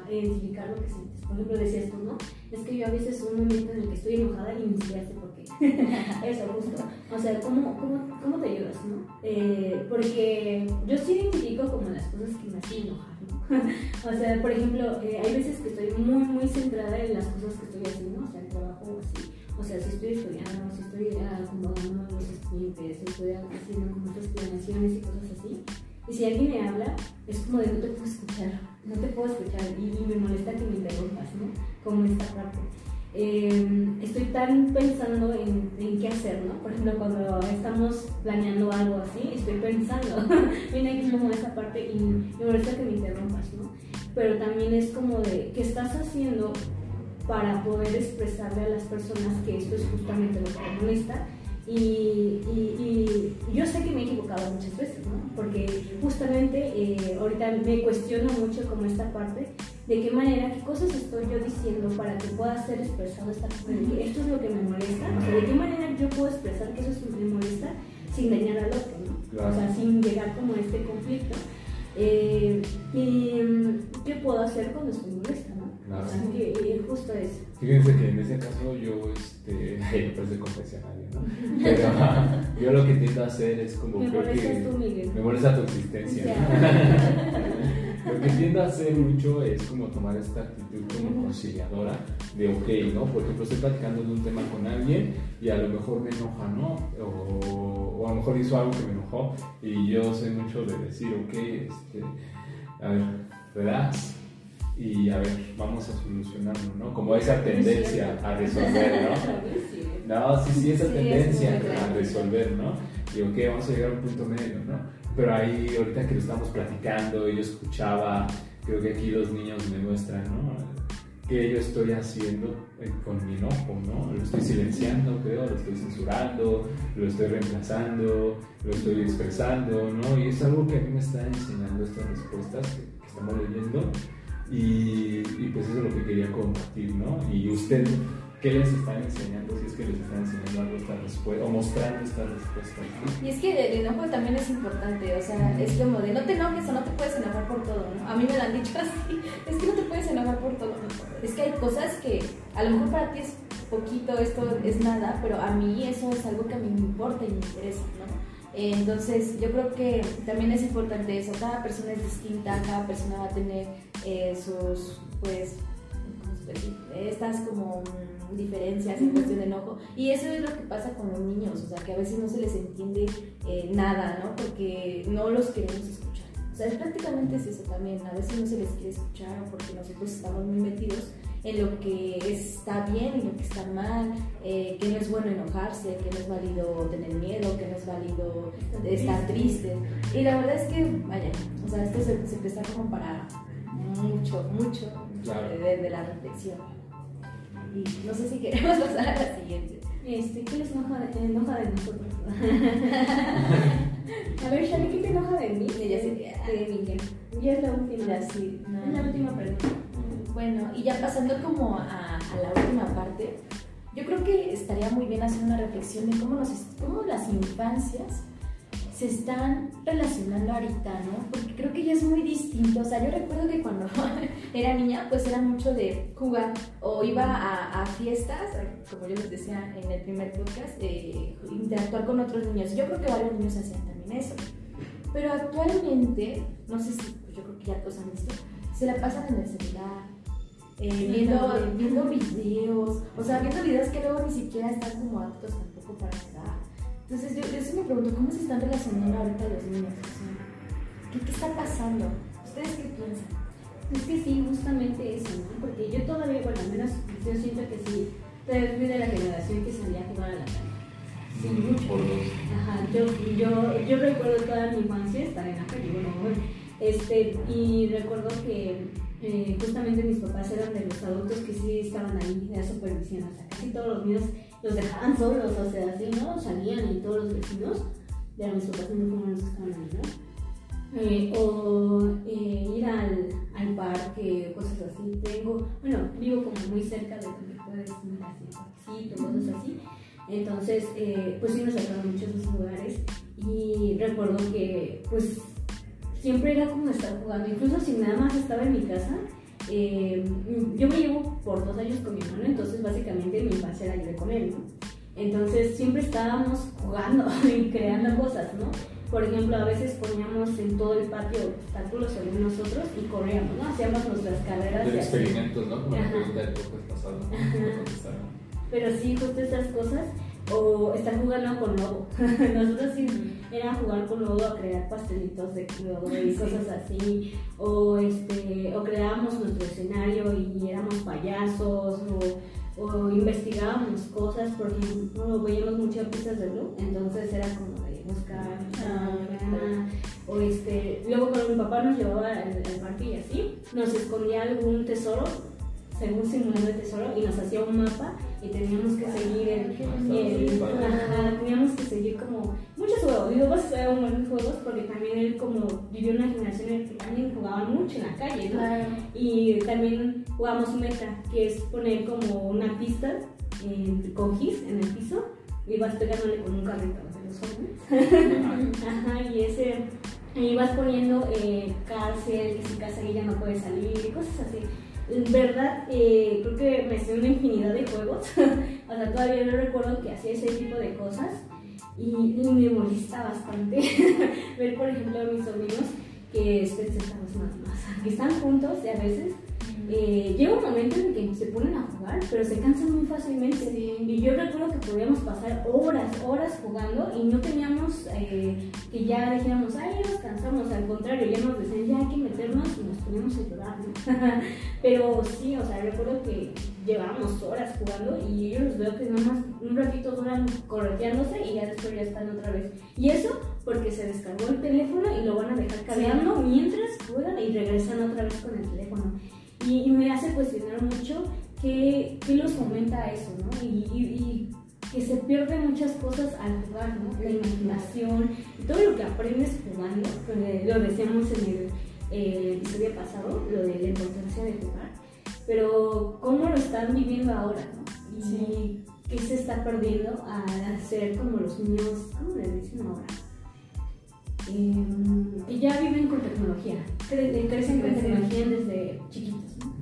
a identificar lo que sientes? Por ejemplo, decías tú, ¿no? Es que yo a veces un momento en el que estoy enojada y ni siquiera sé por qué. Eso, justo. O sea, ¿cómo, cómo, cómo te ayudas, no? Eh, porque yo sí identifico como las cosas que me hacen enojar, ¿no? o sea, por ejemplo, eh, hay veces que estoy muy, muy centrada en las cosas que estoy haciendo, o sea, el trabajo así. O sea, si estoy estudiando, si estoy acomodando los estudiantes, si estoy haciendo como otras planeaciones y cosas así. Y si alguien me habla, es como de no te puedo escuchar, no te puedo escuchar y, y me molesta que me interrumpas, ¿no? Como esta parte. Eh, estoy tan pensando en, en, qué hacer, ¿no? Por ejemplo, cuando estamos planeando algo así, estoy pensando, viene aquí como esa parte y me molesta que me interrumpas, ¿no? Pero también es como de, ¿qué estás haciendo para poder expresarle a las personas que esto es justamente lo que te molesta? Y, y, y, yo sé que me he equivocado muchas veces, ¿no? Porque justamente eh, ahorita me cuestiono mucho como esta parte de qué manera, qué cosas estoy yo diciendo para que pueda ser expresado esta parte esto es lo que me molesta, o sea, de qué manera yo puedo expresar que eso es lo que me molesta sin dañar al otro, ¿no? Claro. O sea, sin llegar como a este conflicto. Eh, y mm, qué puedo hacer cuando estoy molesta, eh, justo eso. Fíjense que en ese caso yo, este, pues de confesionario, ¿no? Pero yo lo que tiendo a hacer es como Me creo molestas que tú, Miguel. me molesta tu existencia. ¿no? lo que tiendo a hacer mucho es como tomar esta actitud como conciliadora de ok, ¿no? Por ejemplo, estoy platicando de un tema con alguien y a lo mejor me enoja, ¿no? O, o a lo mejor hizo algo que me enojó y yo sé mucho de decir, ok, este, a ver, relax, y a ver, vamos a solucionarlo, ¿no? Como esa tendencia a resolver, ¿no? No, sí, sí, esa tendencia a resolver, ¿no? Y ok, vamos a llegar a un punto medio, ¿no? Pero ahí, ahorita que lo estamos platicando, yo escuchaba, creo que aquí los niños me muestran, ¿no? ¿Qué yo estoy haciendo eh, con mi enojo, ¿no? Lo estoy silenciando, creo, lo estoy censurando, lo estoy reemplazando, lo estoy expresando, ¿no? Y es algo que a mí me está enseñando estas respuestas que, que estamos leyendo y, pues eso es lo que quería compartir, ¿no? Y usted, ¿qué les están enseñando? Si es que les están enseñando algo esta respuesta o mostrando esta respuesta. ¿no? Y es que el enojo también es importante, o sea, es como de no te enojes o no te puedes enojar por todo, ¿no? A mí me lo han dicho así, es que no te puedes enojar por todo. Es que hay cosas que a lo mejor para ti es poquito, esto es nada, pero a mí eso es algo que a mí me importa y me interesa, ¿no? Entonces, yo creo que también es importante eso. Cada persona es distinta, cada persona va a tener eh, sus, pues, estas como mm, diferencias en cuestión de enojo. Y eso es lo que pasa con los niños, o sea, que a veces no se les entiende eh, nada, ¿no? Porque no los queremos escuchar. O sea, es prácticamente es eso también. A veces no se les quiere escuchar o porque nosotros estamos muy metidos en lo que está bien y lo que está mal, eh, que no es bueno enojarse, que no es válido tener miedo, que no es válido estar triste. Y la verdad es que, vaya, o sea, esto se, se presta como para mucho, mucho Claro. de, de la reflexión. Y no sé si queremos pasar a la siguiente. Este, ¿Qué les enoja de, enoja de nosotros? a ver, Shari, ¿qué te enoja de mí? Ella sí. De Miguel. Ya es la última. Ya sí, no. Es la última pregunta. Bueno, y ya pasando como a, la última parte, yo creo que estaría muy bien hacer una reflexión de cómo, nos, cómo las infancias se están relacionando ahorita, ¿no? Porque creo que ya es muy distinto. O sea, yo recuerdo que cuando era niña, pues era mucho de jugar o iba a, fiestas, como yo les decía en el primer podcast, eh, interactuar con otros niños. Yo creo que varios niños hacían también eso. Pero actualmente, no sé si, yo creo que ya todos han visto, se la pasan en el celular, eh, viendo, viendo videos, o sea, viendo videos que luego ni siquiera están como aptos tampoco para edad. Entonces yo, yo sí me pregunto, ¿cómo se están relacionando ahorita los niños? O sea, ¿qué, ¿Qué está pasando? ¿Ustedes qué piensan? Es que sí, justamente eso, ¿no? Porque yo todavía, bueno, al menos yo siento que sí, todavía fui de la generación que salía a jugar a la calle. Sí, mucho. Por dos. Ajá, yo, yo, yo recuerdo toda mi infancia estar en la calle, bueno, bueno, este, y recuerdo que eh, justamente mis papás eran de los adultos que sí estaban ahí de supervisión, o sea, casi todos los niños los dejaban solos, o sea, así, ¿no? Salían y todos los vecinos, de mis papás no fueron los que estaban ahí, ¿no? Eh, o eh, ir al, al parque, cosas así. Tengo, bueno, vivo como muy cerca de donde puedes ir así, parquecito, cosas así. Entonces, eh, pues sí me sacaron muchos esos lugares y recuerdo que, pues, siempre era como estar jugando. Incluso si nada más estaba en mi casa, eh, yo me llevo por dos años con mi hermano, entonces básicamente mi infancia la llevé con él, ¿no? Entonces siempre estábamos jugando y creando cosas, ¿no? Por ejemplo, a veces poníamos en todo el patio obstáculos según nosotros y corríamos, ¿no? Hacíamos nuestras carreras. De experimentos, ¿no? Como la. Pero sí, justo esas cosas. O estar jugando con lodo. Nosotros sí era jugar con lodo a crear pastelitos de lodo y cosas así. O, este, o creábamos nuestro escenario y éramos payasos. O, o investigábamos cosas. Por ejemplo, veíamos muchas pistas de Blue. Entonces era como de buscar. Ah, ah, o este, luego cuando mi papá nos llevaba al, al parque y así, nos escondía algún tesoro según simulando el tesoro y nos hacía un mapa y teníamos que seguir el, el- ajá, teníamos que seguir como muchos juegos, digo pues eran buenos juegos porque también él como vivió una generación en la que también jugaban mucho en la calle, ¿no? Claro. Y también jugamos meta, que es poner como una pista en- con gis en el piso y vas pegándole con un carrito de los jóvenes. Ajá, y ese y vas poniendo eh, cárcel, que si casa ella no puede salir, y cosas así. En verdad, eh, creo que me sé una infinidad de juegos. o sea, todavía no recuerdo que hacía ese tipo de cosas. Y, y me molesta bastante ver, por ejemplo, a mis sobrinos que estén sentados más más, que están juntos y a veces eh, llega un momento en que se ponen a jugar, pero se cansan muy fácilmente. Y yo recuerdo que podíamos pasar horas, horas jugando y no teníamos eh, que ya dijéramos, ay, ya nos cansamos. Al contrario, ya nos decían, ya hay que meternos y nos poníamos a llorar. ¿no? pero sí, o sea, recuerdo que llevábamos horas jugando y yo los veo que nada más un ratito duran correteándose y ya después ya están otra vez. Y eso porque se descargó el teléfono y lo van a dejar cargando mientras juegan y regresan otra vez con el teléfono. Y, y me hace cuestionar mucho qué, qué los fomenta eso, ¿no? Y, y- y que se pierden muchas cosas al jugar, ¿no? La imaginación todo lo que aprendes jugando, lo decíamos en el eh, episodio pasado, lo de la importancia de jugar, pero cómo lo están viviendo ahora, ¿no? Y Sí. qué se está perdiendo al ser como los niños, ¿cómo le dicen ahora? Eh, ya viven con tecnología, cre- crecen con Crecen. tecnología desde chiquitos, ¿no?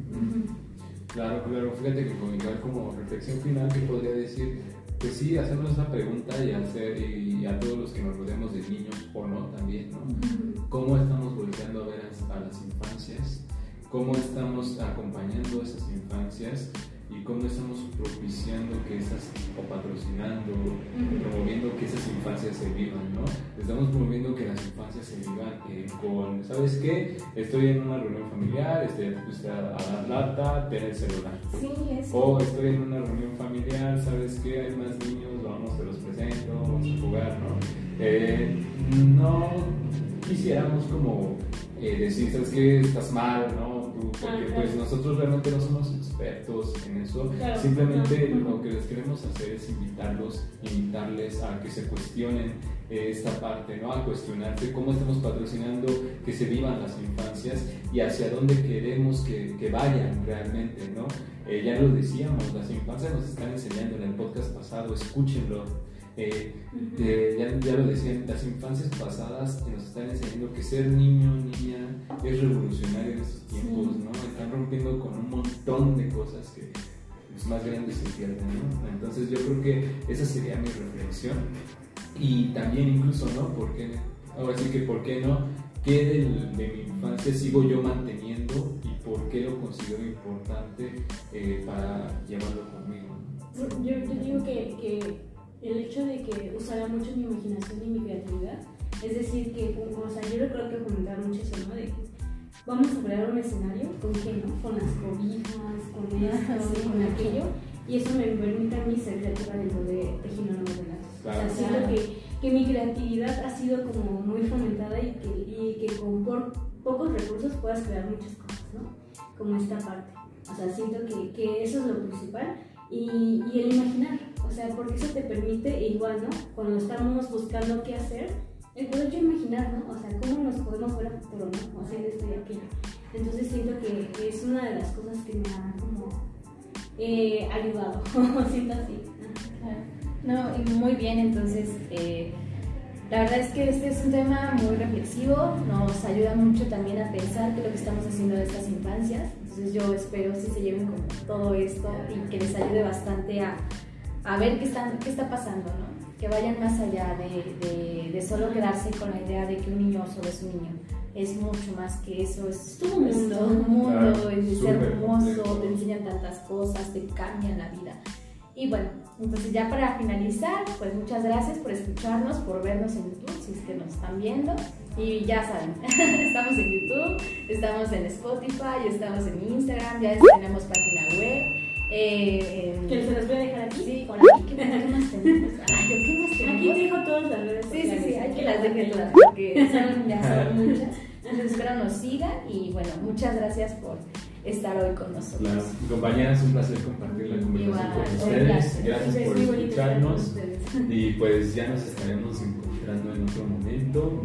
Claro, claro. Fíjate que con igual como reflexión final que podría decir, pues sí, hacernos esa pregunta y hacer y a todos los que nos rodeamos de niños o no también, ¿no? ¿Cómo estamos volteando a ver a, a las infancias? ¿Cómo estamos acompañando esas infancias? ¿Y cómo estamos propiciando que esas, o patrocinando, promoviendo que esas infancias se vivan, ¿no? Estamos promoviendo que las infancias se vivan eh, con, ¿sabes qué? Estoy en una reunión familiar, te puse a, dar lata, ten el celular. Sí, es. O estoy en una reunión familiar, ¿sabes qué? Hay más niños, vamos, te los presento, vamos a jugar, ¿no? Eh, no quisiéramos como eh, decir, ¿sabes qué? Estás mal, ¿no? Porque Ah, pues nosotros realmente no somos expertos en eso. Claro. Simplemente lo que les queremos hacer es invitarlos, invitarles a que se cuestionen esta parte, ¿no? A cuestionarse cómo estamos patrocinando que se vivan las infancias y hacia dónde queremos que, que vayan realmente, ¿no? Eh, ya lo decíamos, las infancias nos están enseñando en el podcast pasado, escúchenlo. Eh, ya, ya lo decían, las infancias pasadas nos están enseñando que ser niño, niña es revolucionario en estos tiempos, ¿no? Están rompiendo con un montón de cosas que los más grandes se pierden, ¿no? Entonces yo creo que esa sería mi reflexión. Y también incluso, ¿no? ¿Por qué? Ahora sí que, ¿por qué no? ¿Qué de mi infancia sigo yo manteniendo y por qué lo considero importante eh, para llevarlo conmigo. Yo, yo digo que, que, el hecho de que usara mucho mi imaginación y mi creatividad, es decir, que, o sea, yo recuerdo que comentaron mucho eso, ¿no? De que vamos a crear un escenario, ¿con qué, no? Con las cobijas, con esto, con aquello, y eso me permite a mí ser creativa dentro de tejiendo nuevos relatos. Claro. O sea, siento que, que mi creatividad ha sido como muy fomentada y que, y que con por pocos recursos puedas crear muchas cosas, ¿no? Como esta parte. O sea, siento que, que eso es lo principal y, el imaginar, o sea, porque eso te permite, igual, ¿no? Cuando estamos buscando qué hacer, el poder yo imaginar, ¿no? O sea, cómo nos podemos ver a ¿no? O hacer esto y aquello. Entonces siento que, que es una de las cosas que me ha como eh, ayudado, siento así. No, y muy bien, entonces eh, la verdad es que este es un tema muy reflexivo, nos ayuda mucho también a pensar que lo que estamos haciendo de estas infancias, entonces yo espero si se lleven con todo esto y que les ayude bastante a, a ver qué, están, qué está pasando, ¿no? que vayan más allá de, de, de, solo quedarse con la idea de que un niño solo es un niño. Es mucho más que eso, es todo un mundo, todo un mundo, Claro, es hermoso, te enseñan tantas cosas, te cambian la vida. Y bueno, entonces ya para finalizar, pues muchas gracias por escucharnos, por vernos en YouTube, si es que nos están viendo. Y ya saben, estamos en YouTube, estamos en Spotify, estamos en Instagram, ya tenemos página web. Eh, Que se los voy a dejar aquí. Sí, por por aquí. ¿qué, qué más tenemos? Ay, ¿qué más tenemos? Aquí dejo todas las redes Sí, sí, sí, hay que las dejen todas porque son, ya son muchas. Entonces espero nos sigan y bueno, muchas gracias por estar hoy con nosotros. Claro. Compañeras, un placer compartir la conversación Igual, con gracias. ustedes. Gracias por con escucharnos. Y pues ya nos estaremos encontrando en otro momento